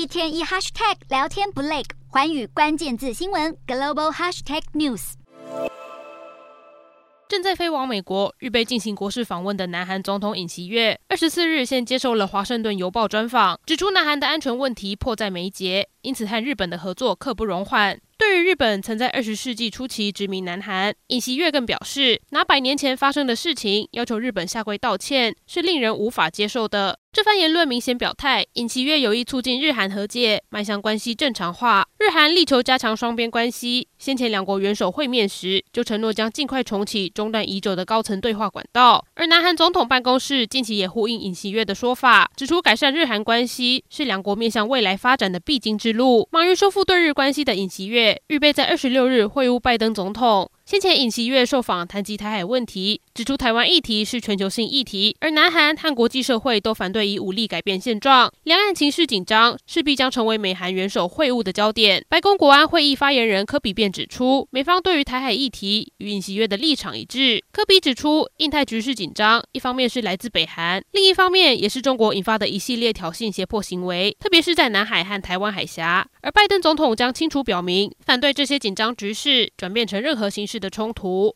一天一 hashtag 聊天不累，环宇关键字新闻 global hashtag news。正在飞往美国，预备进行国事访问的南韩总统尹锡悦，二十四日先接受了《华盛顿邮报》专访，指出南韩的安全问题迫在眉睫，因此和日本的合作刻不容缓。对于日本曾在二十世纪初期殖民南韩，尹锡悦更表示，拿百年前发生的事情要求日本下跪道歉，是令人无法接受的。这番言论明显表态，尹锡悦有意促进日韩和解，迈向关系正常化。日韩力求加强双边关系，先前两国元首会面时就承诺将尽快重启中断已久的高层对话管道。而南韩总统办公室近期也呼应尹锡悦的说法，指出改善日韩关系是两国面向未来发展的必经之路。忙于修复对日关系的尹锡悦，预备在二十六日会晤拜登总统。先前尹锡悦受访谈及台海问题，指出台湾议题是全球性议题，而南韩和国际社会都反对以武力改变现状，两岸情势紧张，势必将成为美韩元首会晤的焦点。白宫国安会议发言人科比便指出，美方对于台海议题与尹锡悦的立场一致。科比指出，印太局势紧张，一方面是来自北韩，另一方面也是中国引发的一系列挑衅胁迫行为，特别是在南海和台湾海峡。而拜登总统将清楚表明，反对这些紧张局势转变成任何形式的冲突。